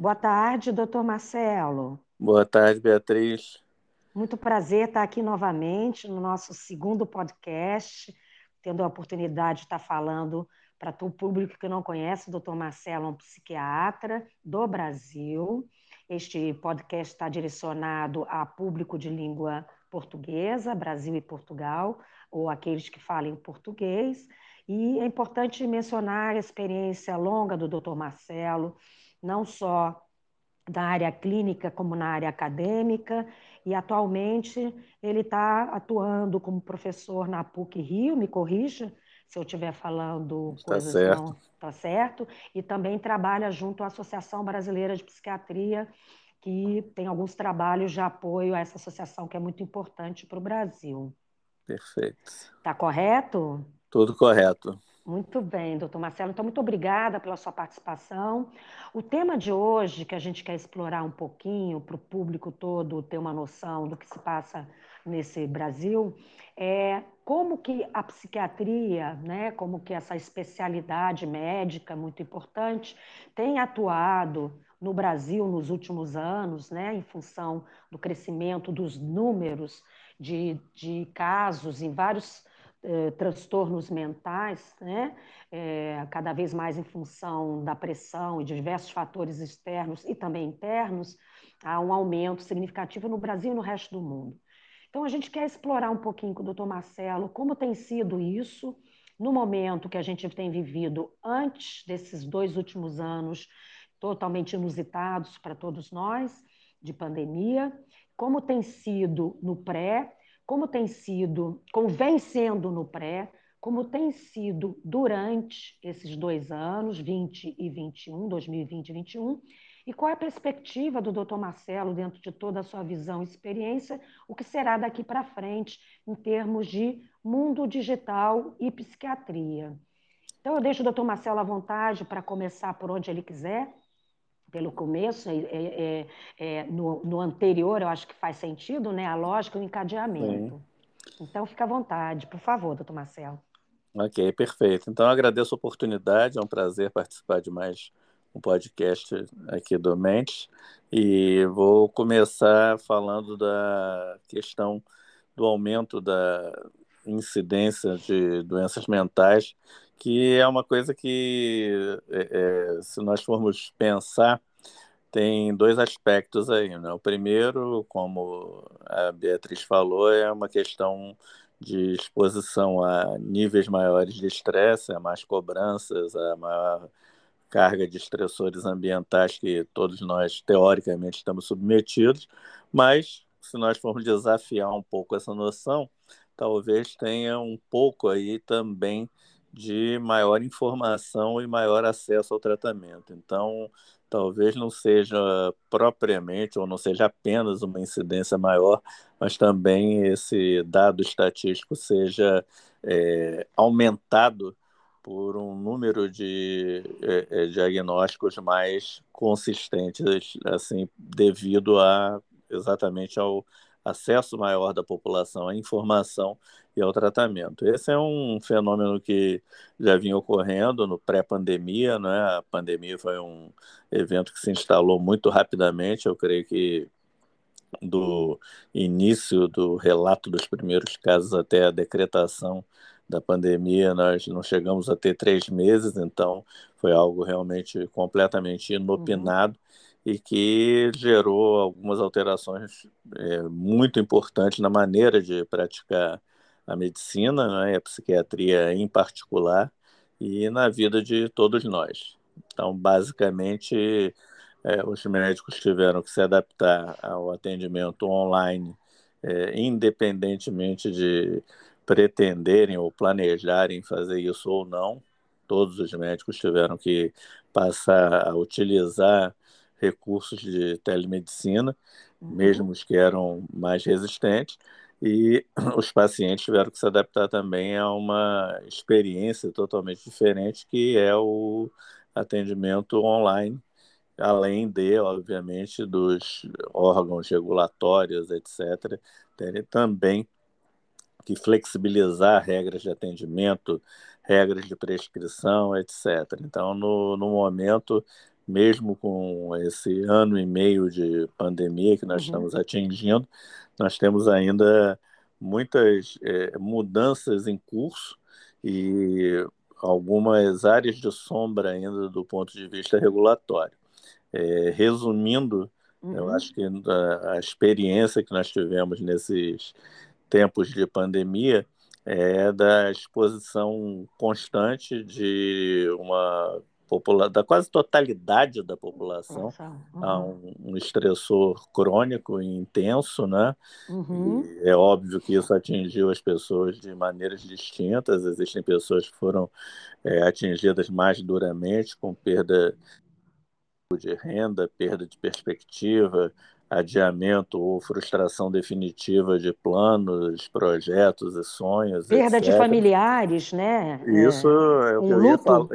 Boa tarde, doutor Marcelo. Boa tarde, Beatriz. Muito prazer estar aqui novamente no nosso segundo podcast, tendo a oportunidade de estar falando para todo o público que não conhece, o doutor Marcelo é um psiquiatra do Brasil. Este podcast está direcionado a público de língua portuguesa, Brasil e Portugal, ou aqueles que falem português. E é importante mencionar a experiência longa do doutor Marcelo, não só da área clínica como na área acadêmica, e atualmente ele está atuando como professor na PUC Rio, me corrija se eu estiver falando tá coisas certo. não tá certo, e também trabalha junto à Associação Brasileira de Psiquiatria, que tem alguns trabalhos de apoio a essa associação que é muito importante para o Brasil. Perfeito. Está correto? Tudo correto. Muito bem, doutor Marcelo. Então, muito obrigada pela sua participação. O tema de hoje, que a gente quer explorar um pouquinho para o público todo ter uma noção do que se passa nesse Brasil, é como que a psiquiatria, né, como que essa especialidade médica muito importante, tem atuado no Brasil nos últimos anos, né, em função do crescimento dos números de, de casos em vários eh, transtornos mentais, né? É, cada vez mais em função da pressão e de diversos fatores externos e também internos, há um aumento significativo no Brasil e no resto do mundo. Então, a gente quer explorar um pouquinho com o doutor Marcelo como tem sido isso no momento que a gente tem vivido antes desses dois últimos anos totalmente inusitados para todos nós, de pandemia, como tem sido no pré como tem sido, como vem sendo no pré, como tem sido durante esses dois anos, 20 e 21, 2020 e 2021, e qual é a perspectiva do Dr. Marcelo, dentro de toda a sua visão e experiência, o que será daqui para frente em termos de mundo digital e psiquiatria. Então, eu deixo o Dr. Marcelo à vontade para começar por onde ele quiser pelo começo, é, é, é, no, no, anterior, eu acho que faz sentido, né? A lógica e o encadeamento. Sim. Então, fica à vontade, por favor, doutor Marcelo. Ok, perfeito. Então, agradeço a oportunidade, é um prazer participar de mais um podcast aqui do Mentes. E vou começar falando da questão do aumento da incidência de doenças mentais que é uma coisa que, é, é, se nós formos pensar, tem dois aspectos aí. Né? O primeiro, como a Beatriz falou, é uma questão de exposição a níveis maiores de estresse, a mais cobranças, a maior carga de estressores ambientais que todos nós, teoricamente, estamos submetidos, mas se nós formos desafiar um pouco essa noção, talvez tenha um pouco aí também de maior informação e maior acesso ao tratamento. Então, talvez não seja propriamente, ou não seja apenas uma incidência maior, mas também esse dado estatístico seja é, aumentado por um número de é, é diagnósticos mais consistentes, assim, devido a exatamente ao acesso maior da população à informação e ao tratamento. Esse é um fenômeno que já vinha ocorrendo no pré-pandemia, né? A pandemia foi um evento que se instalou muito rapidamente, eu creio que do início do relato dos primeiros casos até a decretação da pandemia, nós não chegamos a ter três meses, então foi algo realmente completamente inopinado. Uhum e que gerou algumas alterações é, muito importantes na maneira de praticar a medicina, né, a psiquiatria em particular, e na vida de todos nós. Então, basicamente, é, os médicos tiveram que se adaptar ao atendimento online, é, independentemente de pretenderem ou planejarem fazer isso ou não. Todos os médicos tiveram que passar a utilizar recursos de telemedicina, uhum. mesmo os que eram mais resistentes, e os pacientes tiveram que se adaptar também a uma experiência totalmente diferente, que é o atendimento online, além de, obviamente, dos órgãos regulatórios, etc., terem também que flexibilizar regras de atendimento, regras de prescrição, etc. Então, no, no momento, mesmo com esse ano e meio de pandemia que nós uhum. estamos atingindo, nós temos ainda muitas é, mudanças em curso e algumas áreas de sombra ainda do ponto de vista regulatório. É, resumindo, uhum. eu acho que a, a, experiência que nós tivemos nesses tempos de pandemia é da exposição constante de uma da quase totalidade da população uhum. a um, um, estressor crônico e intenso, né? Uhum. E é óbvio que isso atingiu as pessoas de maneiras distintas. Existem pessoas que foram é, atingidas mais duramente, com perda de renda, perda de perspectiva, adiamento ou frustração definitiva de planos, projetos e sonhos. Perda etc. de familiares, né? Isso é, é o um que eu luto. ia falar.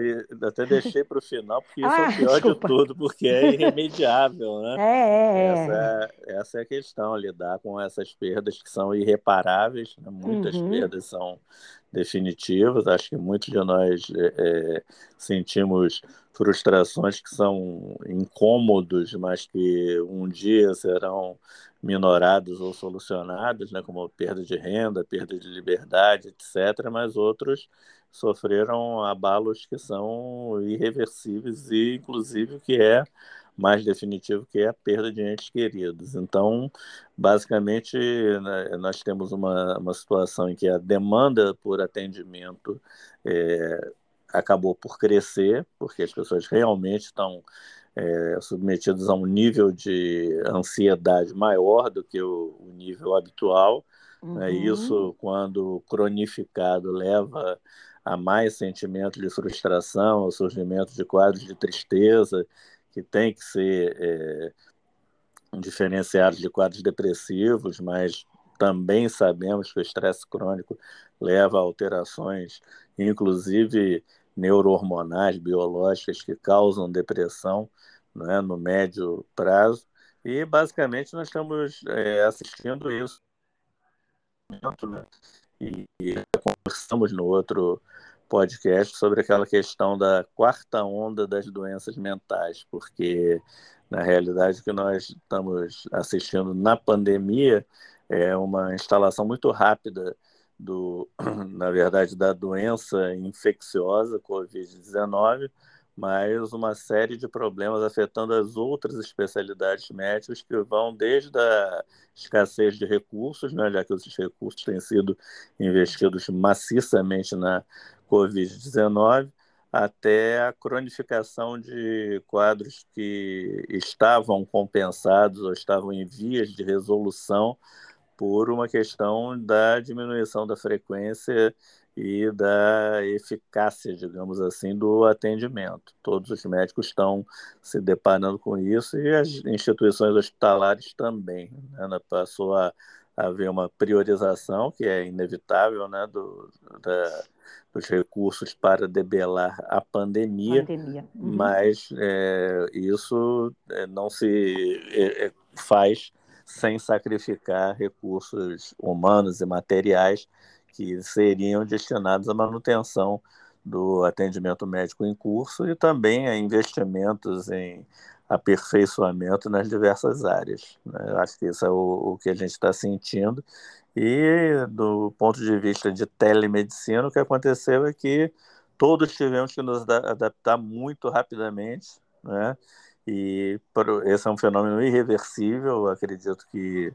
Até deixei para o final, porque isso ah, é o ah, pior desculpa. de tudo, porque é irremediável, né? É, é, é, essa, é, essa é a questão, lidar com essas perdas que são irreparáveis, né? muitas uhum. perdas são definitivas. Acho que muitos de nós é, é, sentimos frustrações que são incômodos, mas que um dia serão minorados ou solucionados, né, como perda de renda, perda de liberdade, etc. Mas outros sofreram abalos que são irreversíveis e, inclusive, que é mais definitivo, que é a perda de entes queridos. Então, basicamente, né, nós temos uma, uma situação em que a demanda por atendimento é, acabou por crescer, porque as pessoas realmente estão é, submetidas a um nível de ansiedade maior do que o, o nível habitual. Né? Uhum. Né? Isso, quando cronificado, leva a mais sentimento de frustração, ao surgimento de quadros de tristeza, que tem que ser é, diferenciados de quadros depressivos, mas também sabemos que o estresse crônico leva a alterações, inclusive neurohormonais, biológicas, que causam depressão né, no médio prazo. E, basicamente, nós estamos é, assistindo isso. E, e conversamos no outro podcast sobre aquela questão da quarta onda das doenças mentais, porque na realidade o que nós estamos assistindo na pandemia é uma instalação muito rápida do, na verdade, da doença infecciosa COVID-19, mas uma série de problemas afetando as outras especialidades médicas que vão desde a escassez de recursos, né, já que os recursos têm sido investidos maciçamente na Covid-19, até a cronificação de quadros que estavam compensados ou estavam em vias de resolução por uma questão da diminuição da frequência e da eficácia, digamos assim, do atendimento. Todos os médicos estão se deparando com isso e as instituições hospitalares também. Né? Passou a haver uma priorização, que é inevitável, né, do, da, dos recursos para debelar a pandemia, pandemia. Uhum. mas é, isso é, não se é, é, faz sem sacrificar recursos humanos e materiais que seriam destinados à manutenção do atendimento médico em curso e também a investimentos em aperfeiçoamento nas diversas áreas. Né? Eu acho que isso é o, o que a gente está sentindo. E do ponto de vista de telemedicina, o que aconteceu é que todos tivemos que nos adaptar muito rapidamente, né? E esse é um fenômeno irreversível. Acredito que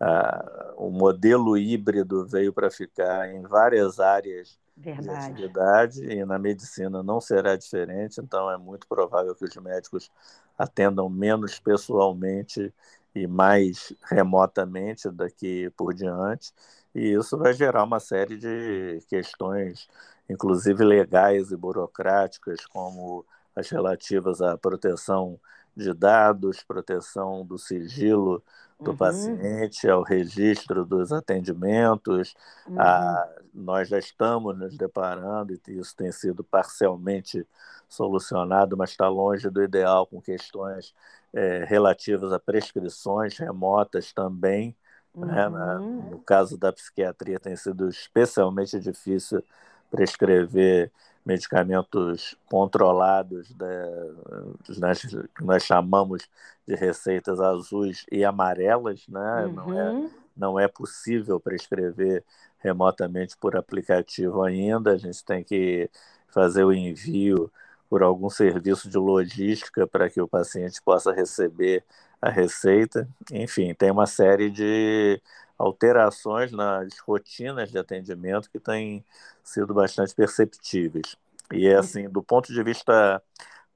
ah, o modelo híbrido veio para ficar em várias áreas Verdade. de atividade e na medicina não será diferente. Então, é muito provável que os médicos atendam menos pessoalmente e mais remotamente daqui por diante. E isso vai gerar uma série de questões, inclusive legais e burocráticas, como as relativas à proteção de dados, proteção do sigilo do uhum. paciente, ao registro dos atendimentos. Uhum. A, nós já estamos nos deparando, e isso tem sido parcialmente solucionado, mas está longe do ideal com questões é, relativas a prescrições remotas também. Uhum. Né? Na, uhum. no caso da psiquiatria, tem sido especialmente difícil prescrever medicamentos controlados, né, que nós chamamos de receitas azuis e amarelas, né? Uhum. Não, é, não é possível prescrever remotamente por aplicativo ainda, a gente tem que fazer o envio por algum serviço de logística para que o paciente possa receber a receita. Enfim, tem uma série de alterações nas rotinas de atendimento que têm sido bastante perceptíveis. E é assim, do ponto de vista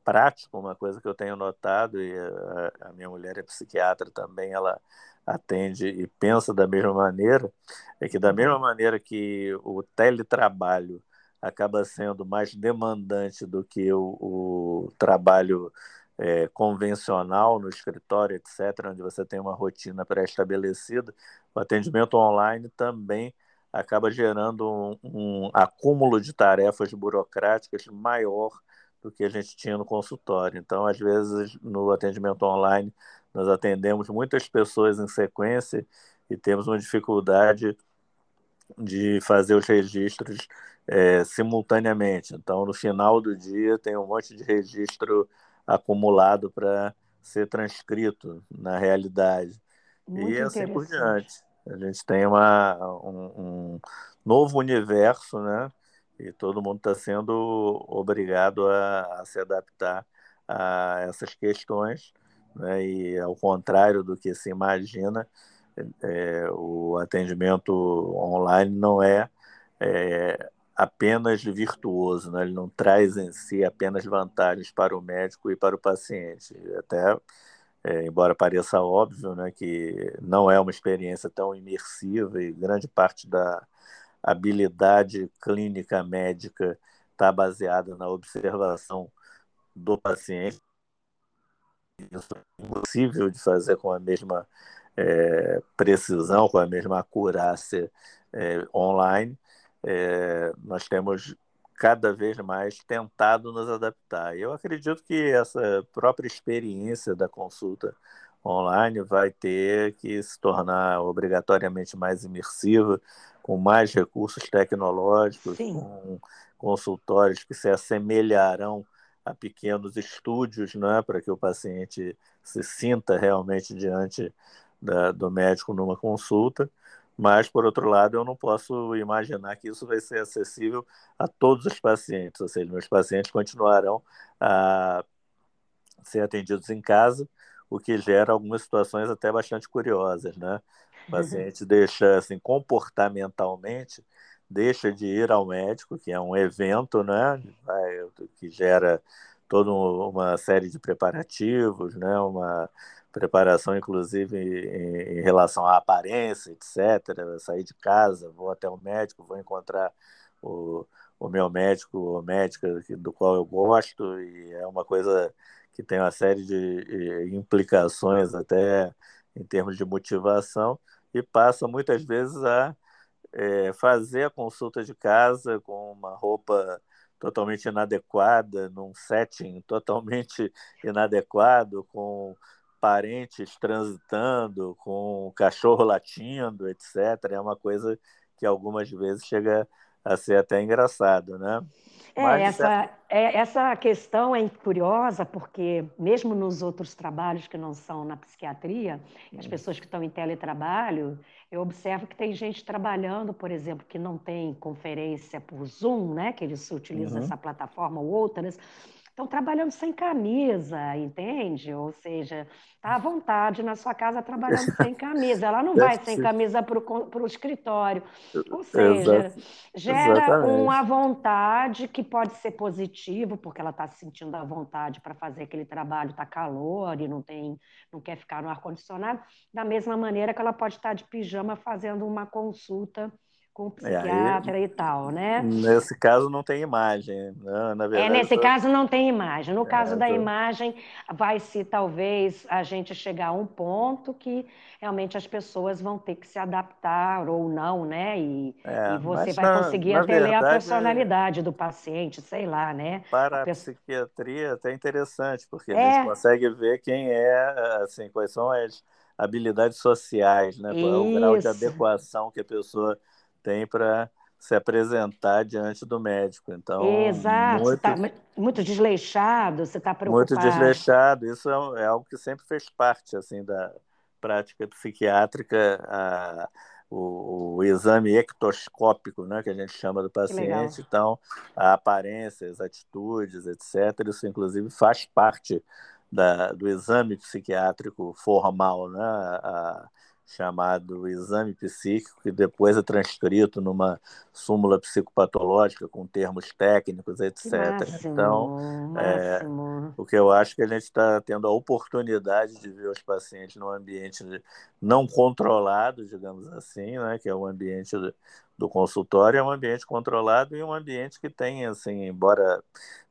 prático, uma coisa que eu tenho notado, e a, a minha mulher é psiquiatra também, ela atende e pensa da mesma maneira, é que da mesma maneira que o teletrabalho acaba sendo mais demandante do que o, o trabalho é, convencional no escritório, etc., onde você tem uma rotina pré-estabelecida, o atendimento online também acaba gerando um, um, acúmulo de tarefas burocráticas maior do que a gente tinha no consultório. Então, às vezes, no atendimento online, nós atendemos muitas pessoas em sequência e temos uma dificuldade de fazer os registros é, simultaneamente. Então, no final do dia, tem um monte de registro acumulado para ser transcrito na realidade. Muito e assim por diante. A gente tem uma, um, um novo universo, né? E todo mundo está sendo obrigado a, a, se adaptar a essas questões, né? E ao contrário do que se imagina, é, o atendimento online não é, é apenas virtuoso, né? ele não traz em si apenas vantagens para o médico e para o paciente. Até, é, embora pareça óbvio, né, que não é uma experiência tão imersiva e grande parte da habilidade clínica médica está baseada na observação do paciente. Isso é impossível de fazer com a mesma é, precisão, com a mesma acurácia é, online é, nós temos cada vez mais tentado nos adaptar. Eu acredito que essa própria experiência da consulta online vai ter que se tornar obrigatoriamente mais imersiva, com mais recursos tecnológicos, Sim. com consultórios que se assemelharão a pequenos estúdios, né, para que o paciente se sinta realmente diante da, do médico numa consulta. Mas, por outro lado, eu não posso imaginar que isso vai ser acessível a todos os pacientes, ou seja, meus pacientes continuarão a ser atendidos em casa, o que gera algumas situações até bastante curiosas, né? O paciente deixa, assim, comportamentalmente, deixa de ir ao médico, que é um evento, né? Que gera toda uma série de preparativos, né? Uma preparação, inclusive, em, em, relação à aparência, etc. sair de casa, vou até o médico, vou encontrar o, o meu médico ou médica do qual eu gosto, e é uma coisa que tem uma série de implicações até em termos de motivação, e passa muitas vezes a é, fazer a consulta de casa com uma roupa totalmente inadequada, num setting totalmente inadequado, com parentes transitando, com cachorro latindo, etc. É uma coisa que algumas vezes chega a ser até engraçado, né? É, Mas, essa, é, essa questão é curiosa, porque mesmo nos outros trabalhos que não são na psiquiatria, as hum. pessoas que estão em teletrabalho, eu observo que tem gente trabalhando, por exemplo, que não tem conferência por Zoom, né, que eles utilizam uhum. essa plataforma ou outras, estão trabalhando sem camisa, entende? Ou seja, está à vontade na sua casa trabalhando sem camisa. Ela não vai sem camisa para o escritório. Ou seja, Exato. gera Exatamente. uma vontade que pode ser positivo, porque ela está se sentindo à vontade para fazer aquele trabalho, está calor e não, tem, não quer ficar no ar-condicionado, da mesma maneira que ela pode estar de pijama fazendo uma consulta com o psiquiatra é, e tal, né? Nesse caso não tem imagem, né? Na verdade, é, nesse caso não tem imagem. No caso é, da tô... imagem, vai se talvez a gente chegar a um ponto que realmente as pessoas vão ter que se adaptar ou não, né? E, é, e você vai na, conseguir na até ler a personalidade do paciente, sei lá, né? Para a, a psiquiatria é até interessante, porque a gente é. consegue ver quem é, assim, quais são as habilidades sociais, né? Qual é o grau de adequação que a pessoa tem para se apresentar diante do médico. Então, Exato, muito, tá muito desleixado, você está preocupado. Muito desleixado, isso é, é, algo que sempre fez parte assim da prática psiquiátrica, a, o, o, exame ectoscópico, né, que a gente chama do paciente. Então, a aparência, as atitudes, etc., isso inclusive faz parte da, do exame psiquiátrico formal, né? A, chamado exame psíquico, que depois é transcrito numa súmula psicopatológica com termos técnicos, etc. Máximo, então, máximo. É, o que eu acho que a gente está tendo a oportunidade de ver os pacientes num ambiente não controlado, digamos assim, né, que é o ambiente do, do consultório, é um ambiente controlado e um ambiente que tem, assim, embora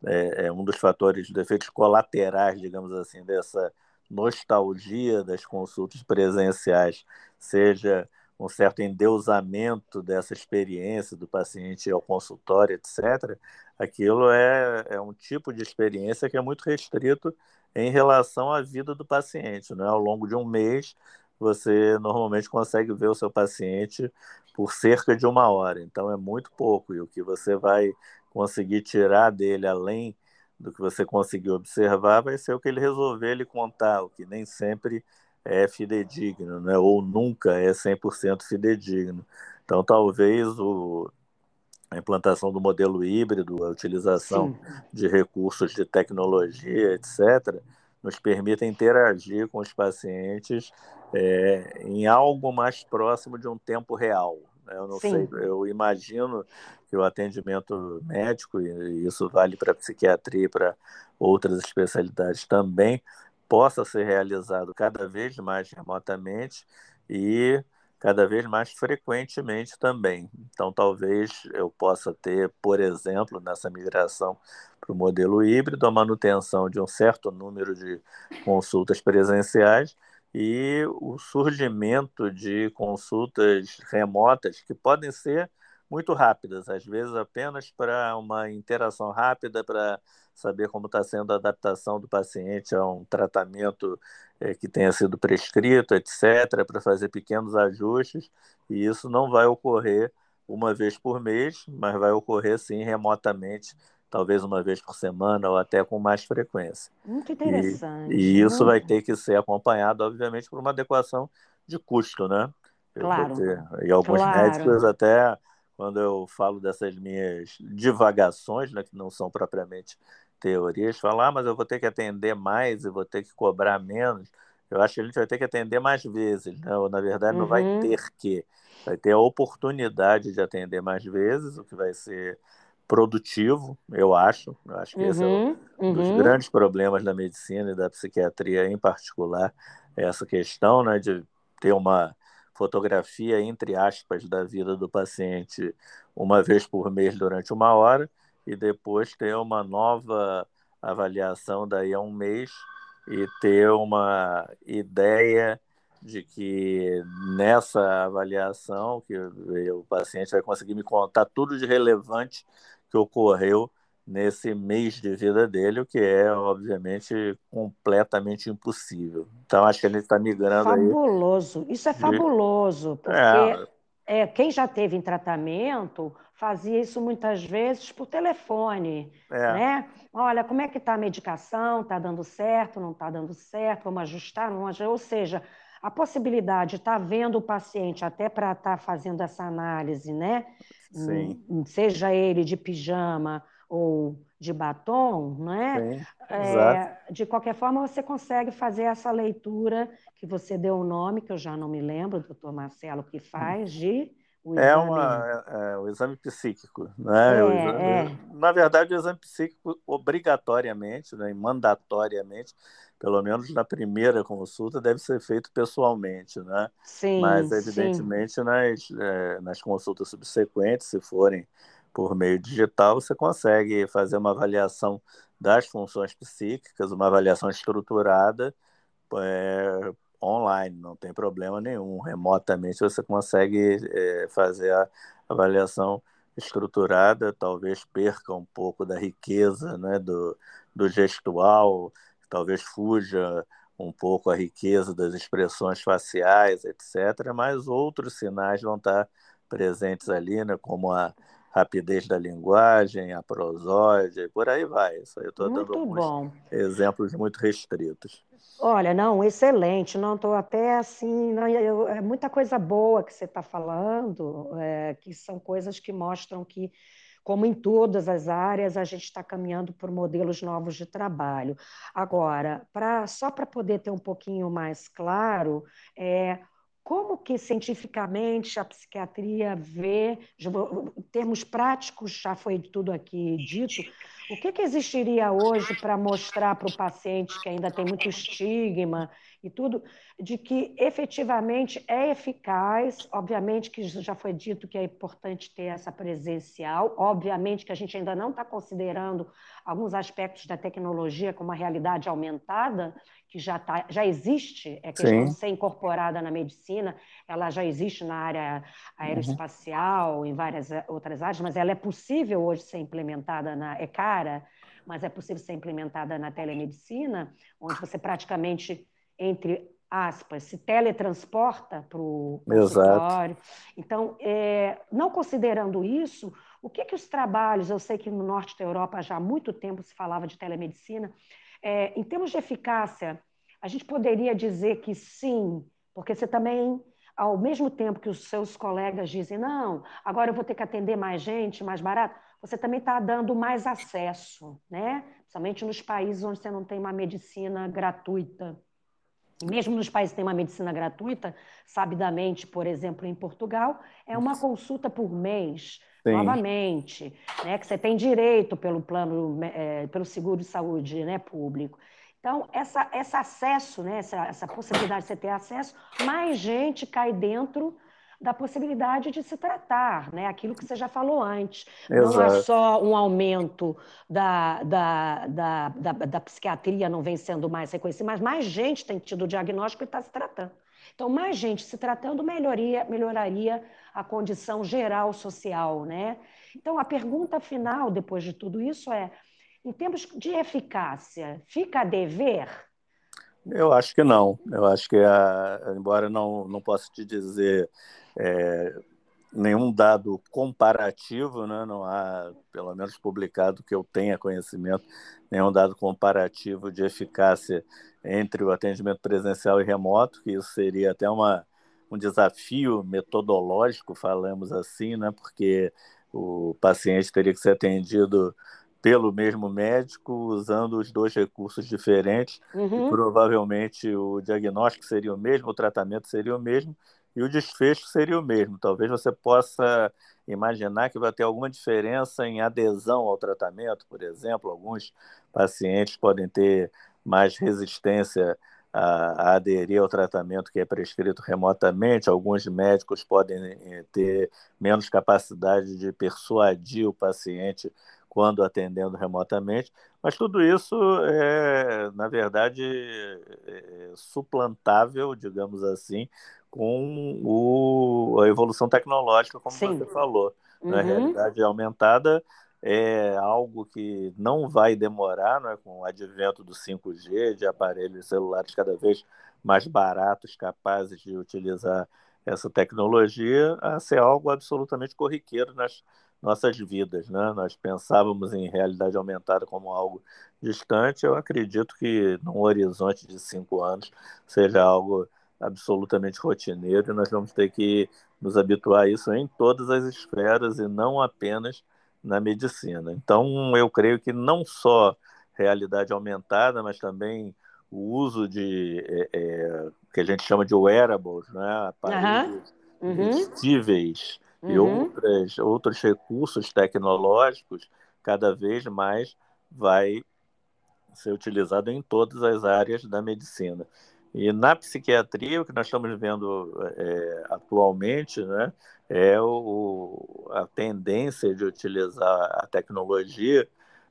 é, é um dos fatores de efeitos colaterais, digamos assim, dessa nostalgia das consultas presenciais, seja um certo endeusamento dessa experiência do paciente ao consultório, etc., aquilo é, é um tipo de experiência que é muito restrito em relação à vida do paciente. Né? Ao longo de um mês, você normalmente consegue ver o seu paciente por cerca de uma hora, então é muito pouco, e o que você vai conseguir tirar dele além do que você conseguiu observar vai ser o que ele resolver lhe contar, o que nem sempre é fidedigno, né? ou nunca é 100% fidedigno. Então, talvez o, a implantação do modelo híbrido, a utilização Sim. de recursos de tecnologia, etc., nos permita interagir com os pacientes é, em algo mais próximo de um tempo real. Né? Eu não Sim. sei, eu imagino que o atendimento médico, e isso vale para psiquiatria e para outras especialidades também, possa ser realizado cada vez mais remotamente e cada vez mais frequentemente também. Então, talvez eu possa ter, por exemplo, nessa migração para o modelo híbrido, a manutenção de um certo número de consultas presenciais e o surgimento de consultas remotas que podem ser muito rápidas, às vezes apenas para uma interação rápida, para saber como está sendo a adaptação do paciente a um tratamento é, que tenha sido prescrito, etc., para fazer pequenos ajustes, e isso não vai ocorrer uma vez por mês, mas vai ocorrer sim remotamente, talvez uma vez por semana ou até com mais frequência. Muito interessante. E, e isso vai ter que ser acompanhado, obviamente, por uma adequação de custo, né? Claro. E alguns claro. médicos até quando eu falo dessas minhas divagações, né, que não são propriamente teorias, falar, ah, mas eu vou ter que atender mais e vou ter que cobrar menos. Eu acho que a gente vai ter que atender mais vezes, né? ou na verdade não uhum. vai ter que, vai ter a oportunidade de atender mais vezes, o que vai ser produtivo, eu acho. Eu acho que uhum. esse é um uhum. dos uhum. grandes problemas da medicina e da psiquiatria em particular, essa questão né, de ter uma fotografia, entre aspas, da vida do paciente uma vez por mês durante uma hora e depois ter uma nova avaliação daí a um mês e ter uma ideia de que nessa avaliação que o paciente vai conseguir me contar tudo de relevante que ocorreu nesse mês de vida dele, o que é, obviamente, completamente impossível. Então, acho que ele está migrando fabuloso. aí. Isso é fabuloso, porque é. É, quem já teve em tratamento fazia isso muitas vezes por telefone, é. né? Olha, como é que está a medicação? Está dando certo? Não está dando certo? Vamos ajustar? Vamos ajustar? Ou seja, a possibilidade de estar tá vendo o paciente até para estar tá fazendo essa análise, né? Sim. Seja ele de pijama ou de batom, né? É, de qualquer forma, você consegue fazer essa leitura que você deu o nome, que eu já não me lembro, doutor Marcelo, que faz de. O é exame... É, uma, é, o exame psíquico. Né? É, exame, é. Na verdade, o exame psíquico, obrigatoriamente, né, mandatoriamente, pelo menos na primeira consulta, deve ser feito pessoalmente. Né? Sim, Mas, evidentemente, sim. Nas, é, nas consultas subsequentes, se forem por meio digital, você consegue fazer uma avaliação das funções psíquicas, uma avaliação estruturada é, online, não tem problema nenhum. Remotamente você consegue é, fazer a avaliação estruturada, talvez perca um pouco da riqueza né, do, do gestual, talvez fuja um pouco a riqueza das expressões faciais, etc., mas outros sinais vão estar presentes ali, né, como a rapidez da linguagem, a prosódia, por aí vai. Isso aí eu estou dando alguns bom. exemplos muito restritos. Olha, não, excelente. Não estou até assim. Não, eu, é muita coisa boa que você está falando, é, que são coisas que mostram que, como em todas as áreas, a gente está caminhando por modelos novos de trabalho. Agora, pra, só para poder ter um pouquinho mais claro, é, como que cientificamente a psiquiatria vê, em termos práticos, já foi tudo aqui dito, o que, que existiria hoje para mostrar para o paciente que ainda tem muito estigma e tudo, de que efetivamente é eficaz, obviamente que já foi dito que é importante ter essa presencial, obviamente que a gente ainda não está considerando alguns aspectos da tecnologia como a realidade aumentada, que já, tá, já existe, é questão Sim. de ser incorporada na medicina, ela já existe na área aeroespacial, uhum. em várias eh, outras áreas, mas ela é possível hoje ser implementada na. É cara, mas é possível ser implementada na telemedicina, onde você praticamente entre aspas, se teletransporta para o consultório. Então, é, não considerando isso, o que, que os trabalhos, eu sei que no norte da Europa já há muito tempo se falava de telemedicina, é, em termos de eficácia, a gente poderia dizer que sim, porque você também, ao mesmo tempo que os seus colegas dizem, não, agora eu vou ter que atender mais gente, mais barato, você também está dando mais acesso, né? principalmente nos países onde você não tem uma medicina gratuita mesmo nos países que têm uma medicina gratuita, sabidamente, por exemplo, em Portugal, é uma consulta por mês, Sim. novamente, né, que você tem direito pelo plano, é, pelo seguro de saúde né, público. Então, essa, esse acesso, né, essa, essa possibilidade de você ter acesso, mais gente cai dentro da possibilidade de se tratar, né? aquilo que você já falou antes. Exato. Não é só um aumento da, da, da, da, da psiquiatria não vem sendo mais reconhecida, mas mais gente tem tido o diagnóstico e está se tratando. Então, mais gente se tratando melhoria, melhoraria a condição geral social. Né? Então, a pergunta final, depois de tudo isso, é: em termos de eficácia, fica a dever? Eu acho que não. Eu acho que, a, embora não, não possa te dizer é, nenhum dado comparativo, né? não há, pelo menos publicado que eu tenha conhecimento, nenhum dado comparativo de eficácia entre o atendimento presencial e remoto, que isso seria até uma, um desafio metodológico, falamos assim, né? porque o paciente teria que ser atendido pelo mesmo médico, usando os dois recursos diferentes, uhum. e provavelmente o diagnóstico seria o mesmo, o tratamento seria o mesmo, e o desfecho seria o mesmo. Talvez você possa imaginar que vai ter alguma diferença em adesão ao tratamento, por exemplo. Alguns pacientes podem ter mais resistência a, a aderir ao tratamento que é prescrito remotamente, alguns médicos podem eh, ter menos capacidade de persuadir o paciente quando atendendo remotamente, mas tudo isso é, na verdade, é suplantável, digamos assim, com o, a evolução tecnológica, como Sim. você falou. Né? Uhum. A realidade aumentada é algo que não vai demorar, né? com o advento do 5G, de aparelhos celulares cada vez mais baratos, capazes de utilizar essa tecnologia, a ser algo absolutamente corriqueiro nas nossas vidas. Né? Nós pensávamos em realidade aumentada como algo distante, eu acredito que num horizonte de cinco anos seja algo absolutamente rotineiro e nós vamos ter que nos habituar a isso em todas as esferas e não apenas na medicina. Então, eu creio que não só realidade aumentada, mas também o uso de é, é, que a gente chama de wearables, né? aparelhos uhum. vestíveis uhum. e outras, outros recursos tecnológicos, cada vez mais vai ser utilizado em todas as áreas da medicina. E na psiquiatria, o que nós estamos vendo é, atualmente né, é o, a tendência de utilizar a tecnologia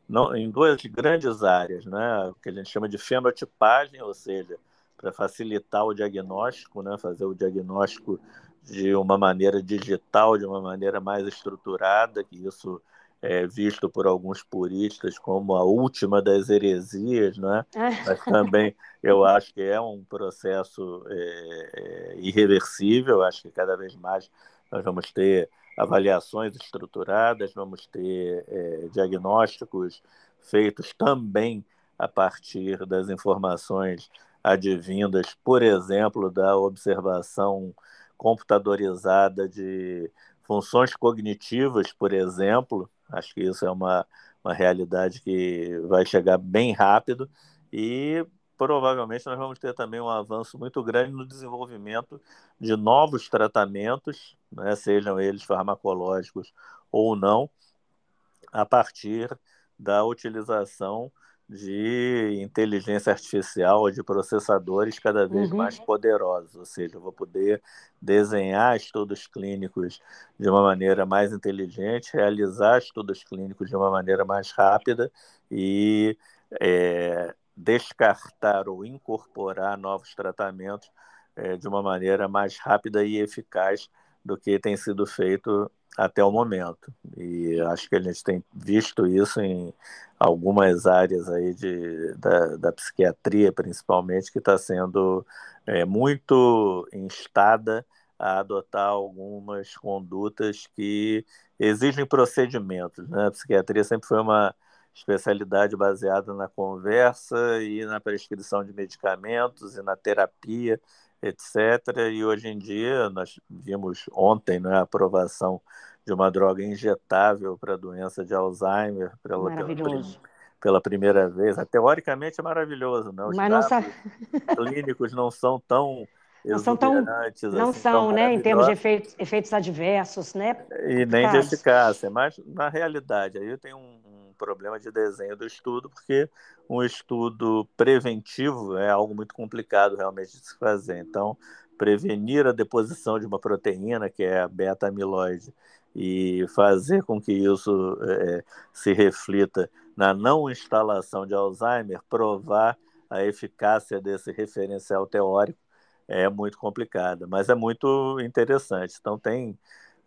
não, em duas grandes áreas, né, o que a gente chama de fenotipagem, ou seja, para facilitar o diagnóstico, né, fazer o diagnóstico de uma maneira digital, de uma maneira mais estruturada, que isso é visto por alguns puristas como a última das heresias, né? mas também eu acho que é um processo é, é, irreversível, acho que cada vez mais nós vamos ter avaliações estruturadas, vamos ter é, diagnósticos feitos também a partir das informações advindas, por exemplo, da observação computadorizada de funções cognitivas, por exemplo. Acho que isso é uma, uma realidade que vai chegar bem rápido e provavelmente nós vamos ter também um avanço muito grande no desenvolvimento de novos tratamentos, né, sejam eles farmacológicos ou não, a partir da utilização de inteligência artificial, de processadores cada vez uhum. mais poderosos, ou seja, eu vou poder desenhar estudos clínicos de uma maneira mais inteligente, realizar estudos clínicos de uma maneira mais rápida e é, descartar ou incorporar novos tratamentos é, de uma maneira mais rápida e eficaz do que tem sido feito até o momento. E acho que a gente tem visto isso em algumas áreas aí de, da, da psiquiatria, principalmente, que está sendo é, muito instada a adotar algumas condutas que exigem procedimentos. Né? A psiquiatria sempre foi uma especialidade baseada na conversa e na prescrição de medicamentos e na terapia, etc. E hoje em dia, nós vimos ontem né, a aprovação de uma droga injetável para a doença de Alzheimer pela, maravilhoso. Pela, pela primeira vez. Teoricamente é maravilhoso, né? Os Mas nossa... clínicos não são tão não são tão não assim, são né em termos de efeitos, efeitos adversos né e nem de eficácia mas na realidade aí eu tenho um, um, problema de desenho do estudo porque um estudo preventivo é algo muito complicado realmente de se fazer então prevenir a deposição de uma proteína que é a beta amiloide e fazer com que isso é, se reflita na não instalação de Alzheimer, provar a eficácia desse referencial teórico é muito complicada, mas é muito interessante. Então tem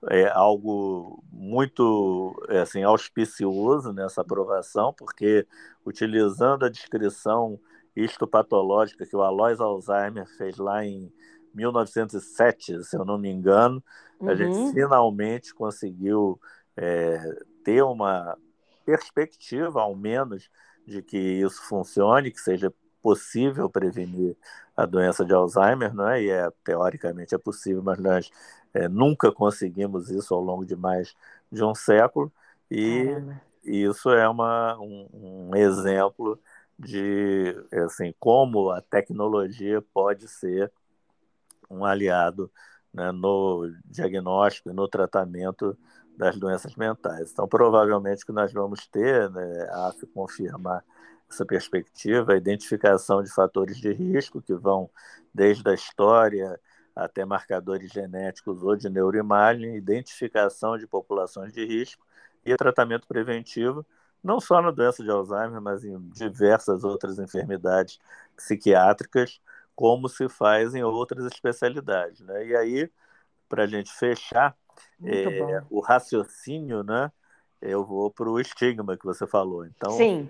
é, algo muito é, assim auspicioso nessa aprovação, porque utilizando a descrição histopatológica que o Alois Alzheimer fez lá em 1907, se eu não me engano, uhum. a gente uhum. finalmente conseguiu é, ter uma perspectiva, ao menos, de que isso funcione, que seja possível prevenir a doença de Alzheimer, não é? E é, teoricamente é possível, mas nós é, nunca conseguimos isso ao longo de mais de um século e Caramba. isso é uma, um, um exemplo de assim como a tecnologia pode ser um aliado né, no diagnóstico e no tratamento das doenças mentais. Então, provavelmente que nós vamos ter, né, a se confirmar essa perspectiva, a identificação de fatores de risco que vão desde a história até marcadores genéticos ou de neuroimagem, identificação de populações de risco e tratamento preventivo, não só na doença de Alzheimer, mas em diversas outras enfermidades psiquiátricas, como se faz em outras especialidades. Né? E aí, para a gente fechar, é, o raciocínio, né? Eu vou para o estigma que você falou. Então, Sim.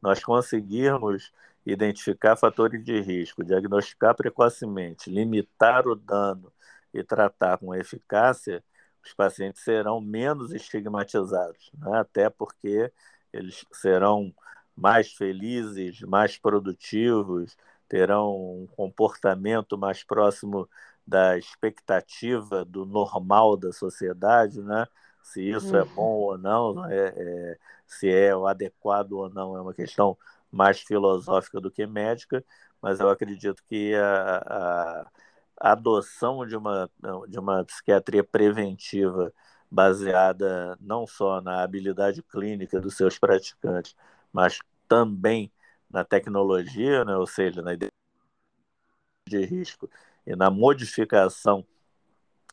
nós conseguirmos identificar fatores de risco, diagnosticar precocemente, limitar o dano e tratar com eficácia, os pacientes serão menos estigmatizados, né? até porque eles serão mais felizes, mais produtivos, terão um comportamento mais próximo da expectativa do normal da sociedade, né? Se isso é uhum. é bom ou não, é, é, se é o adequado ou não, é uma questão mais filosófica do que médica, mas eu acredito que a, a adoção de uma, de uma psiquiatria preventiva baseada não só na habilidade clínica dos seus praticantes, mas também na tecnologia, né? ou seja, na ideia de risco e na modificação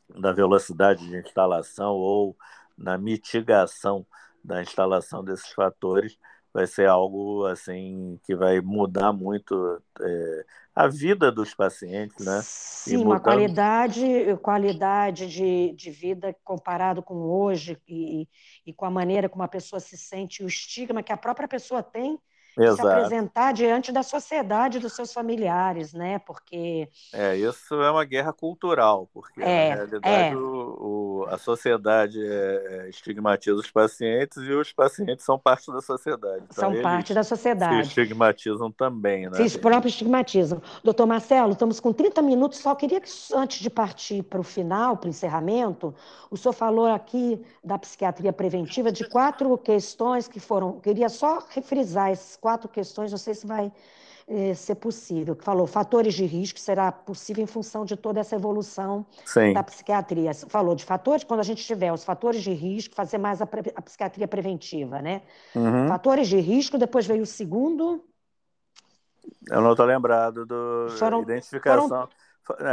da velocidade de instalação ou na mitigação da instalação desses fatores vai ser algo assim que vai mudar muito é, a vida dos pacientes, né? Sim, mudando... uma qualidade, qualidade de, de vida comparado com hoje e, e com a maneira como a pessoa se sente, o estigma que a própria pessoa tem se apresentar diante da sociedade dos seus familiares, né? Porque é isso é uma guerra cultural, porque é, na realidade é. o, o, a sociedade é, é, estigmatiza os pacientes e os pacientes são parte da sociedade. Então, são parte da sociedade. Se estigmatizam também, né? Se próprios estigmatizam. Doutor Marcelo, estamos com 30 minutos, só queria que antes de partir para o final, para o encerramento, o senhor falou aqui da psiquiatria preventiva de quatro questões que foram. Queria só refrisar essas quatro questões, não sei se vai eh, ser possível. Falou fatores de risco, será possível em função de toda essa evolução Sim. da psiquiatria. Falou de fatores, quando a gente tiver os fatores de risco, fazer mais a, a psiquiatria preventiva, né? Uhum. Fatores de risco, depois veio o segundo. Eu não estou lembrado do foram, identificação. Foram é,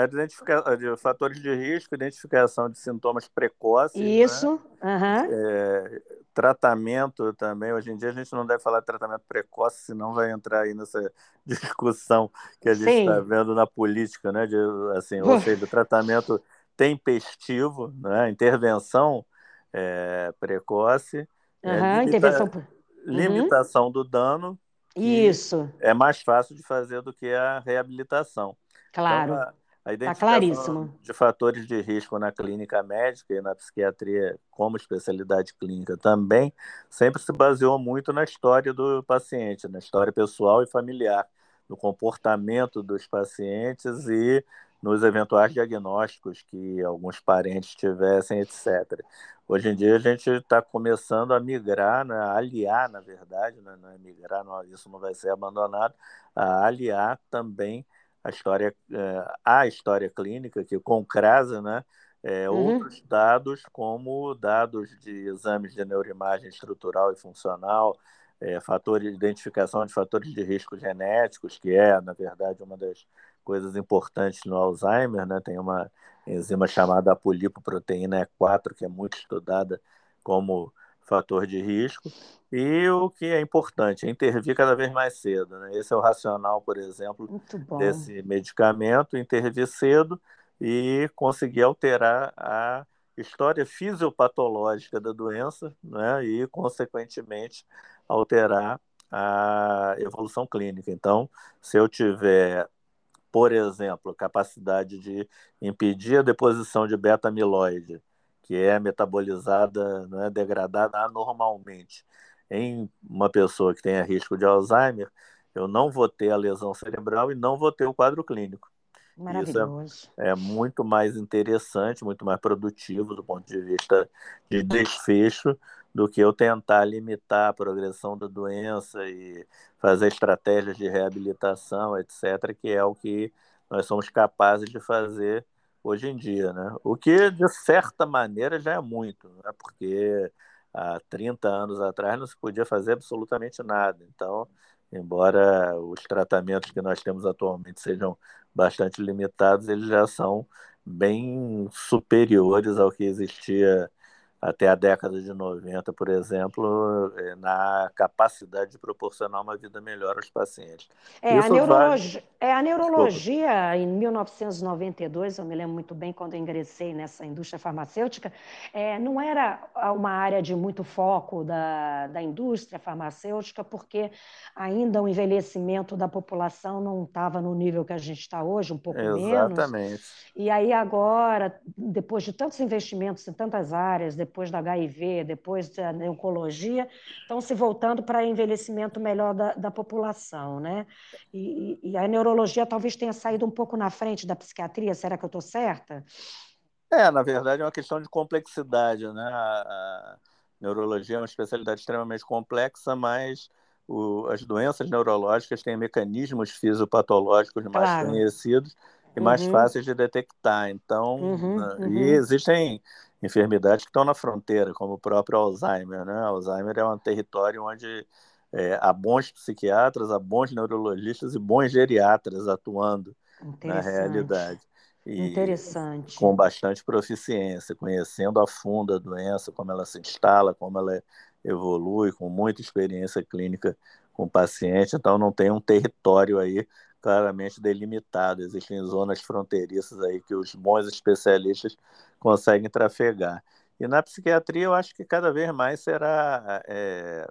identifica... de fatores de risco, identificação de sintomas precoces. Né? Isso. Né? Uhum. É, tratamento também. Hoje em dia a gente não deve falar de tratamento precoce, senão vai entrar aí nessa discussão que a gente está vendo na política, né? De, assim, ou seja, tratamento tempestivo, né? intervenção é, precoce. Uhum, limita... intervenção... Limitação uhum. do dano. Isso. É mais fácil de fazer do que a reabilitação. Claro. Então, a tá identificação tá de fatores de risco na clínica médica e na psiquiatria como especialidade clínica também sempre se baseou muito na história do paciente, na história pessoal e familiar, no comportamento dos pacientes e nos eventuais diagnósticos que alguns parentes tivessem, etc. Hoje em dia a gente está começando a migrar, né, a aliar, na verdade, né, não é migrar, não, isso não vai ser abandonado, a aliar também a história, é, a história clínica, que concrasa né, é, uhum. outros dados, como dados de exames de neuroimagem estrutural e funcional, é, fatores, identificação de fatores de risco genéticos, que é, na verdade, uma das coisas importantes no Alzheimer, né? Tem uma enzima chamada apolipoproteína E4, que é muito estudada como fator de risco. E o que é importante é intervir cada vez mais cedo. Né? Esse é o racional, por exemplo, desse medicamento, intervir cedo e conseguir alterar a história fisiopatológica da doença né? e, consequentemente, alterar a evolução clínica. Então, se eu tiver, por exemplo, capacidade de impedir a deposição de beta-amiloide que é metabolizada, não é degradada anormalmente em uma pessoa que tenha risco de Alzheimer, eu não vou ter a lesão cerebral e não vou ter o quadro clínico. Maravilhoso. Isso é, é, muito mais interessante, muito mais produtivo do ponto de vista de desfecho do que eu tentar limitar a progressão da doença e fazer estratégias de reabilitação, etc., que é o que nós somos capazes de fazer hoje em dia, né? O que, de certa maneira, já é muito, né? porque há 30 anos atrás não se podia fazer absolutamente nada. Então, embora os tratamentos que nós temos atualmente sejam bastante limitados, eles já são bem superiores ao que existia até a década de 90, por exemplo, eh, na capacidade de proporcionar uma vida melhor aos pacientes. É, a, neurologia, vale... é a neurologia, Desculpa. em 1992, eu me lembro muito bem quando eu ingressei nessa indústria farmacêutica, é, não era uma área de muito foco da, da indústria farmacêutica, porque ainda o envelhecimento da população não estava no nível que a gente está hoje, um pouco Exatamente. menos. Exatamente. E aí agora, depois de tantos investimentos em tantas áreas, depois da HIV, depois da oncologia, estão se voltando para envelhecimento melhor da, da população, né? E, e, a neurologia talvez tenha saído um pouco na frente da psiquiatria, será que eu estou certa? É, na verdade é uma questão de complexidade, né? A, a neurologia é uma especialidade extremamente complexa, mas o, as doenças neurológicas têm mecanismos fisiopatológicos mais claro. conhecidos e mais uhum. fáceis de detectar. Então, uhum, né, uhum. e existem enfermidades que estão na fronteira, como o próprio Alzheimer. Né? Alzheimer é um território onde é, há bons psiquiatras, há bons neurologistas e bons geriatras atuando na realidade. E Interessante. Com bastante proficiência, conhecendo a fundo a doença, como ela se instala, como ela evolui, com muita experiência clínica com o paciente. Então, não tem um território aí claramente delimitado. Existem zonas fronteiriças aí que os bons especialistas conseguem trafegar. E na psiquiatria eu acho que cada vez mais será é,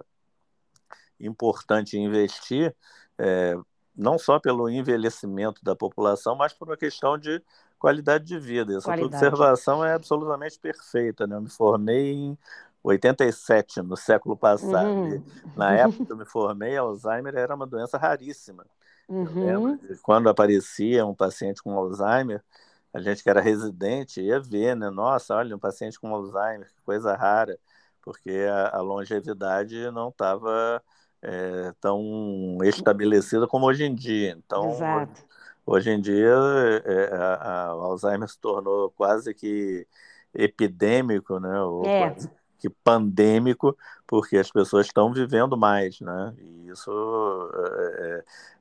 importante investir, é, não só pelo envelhecimento da população, mas por uma questão de qualidade de vida. Essa qualidade. observação é absolutamente perfeita. Né? Eu me formei em 87, no século passado. Uhum. Na época que eu me formei, Alzheimer era uma doença raríssima. Uhum. quando aparecia um paciente com Alzheimer, a gente que era residente ia ver, né? Nossa, olha, um paciente com Alzheimer, que coisa rara, porque a, a longevidade não estava é, tão estabelecida como hoje em dia. Então, Exato. Hoje, hoje em dia, é, a, a, o Alzheimer se tornou quase que epidêmico, né? Ou é. quase que pandêmico, porque as pessoas estão vivendo mais, né? E isso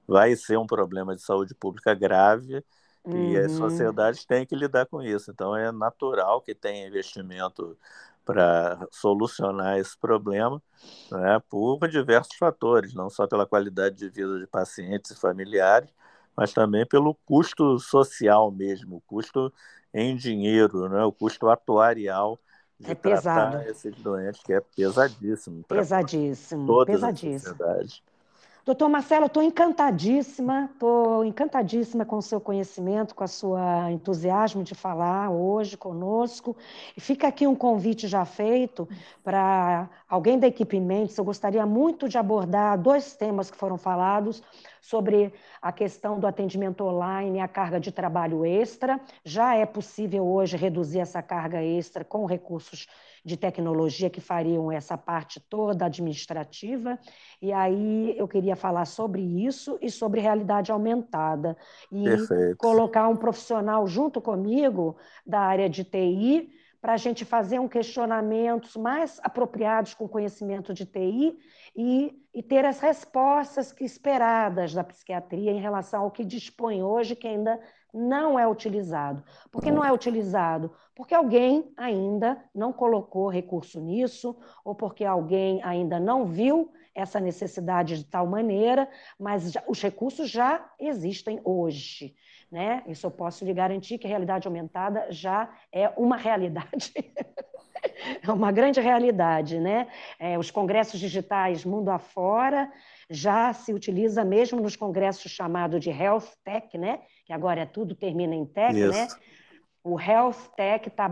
vai ser um problema de saúde pública grave uhum. e as uhum. sociedades têm que lidar com isso. Então é natural que tenha investimento para solucionar esse problema, né, por diversos fatores, não só pela qualidade de vida de pacientes e familiares, mas também pelo custo social mesmo, o custo em dinheiro, né, o custo atuarial de é pesado. esses doentes, que é pesadíssimo. Pesadíssimo, pesadíssimo. Doutor Marcelo, estou encantadíssima, estou encantadíssima com o seu conhecimento, com a sua entusiasmo de falar hoje conosco. E fica aqui um convite já feito para alguém da equipe Mendes. Eu gostaria muito de abordar dois temas que foram falados sobre a questão do atendimento online e a carga de trabalho extra. Já é possível hoje reduzir essa carga extra com recursos de tecnologia que fariam essa parte toda administrativa. E aí eu queria falar sobre isso e sobre realidade aumentada. E Perfeito. colocar um profissional junto comigo da área de TI para a gente fazer um questionamento mais apropriados com conhecimento de TI e, e, ter as respostas que esperadas da psiquiatria em relação ao que dispõe hoje, que ainda não é utilizado. Por que não é utilizado? Porque alguém ainda não colocou recurso nisso, ou porque alguém ainda não viu essa necessidade de tal maneira, mas já, os recursos já existem hoje. Né? Isso eu posso lhe garantir que a realidade aumentada já é uma realidade. é uma grande realidade. Né? É, os congressos digitais mundo afora já se utiliza mesmo nos congressos chamados de Health Tech, né? que agora é tudo termina em tech, né? Isso. né? O Health Tech está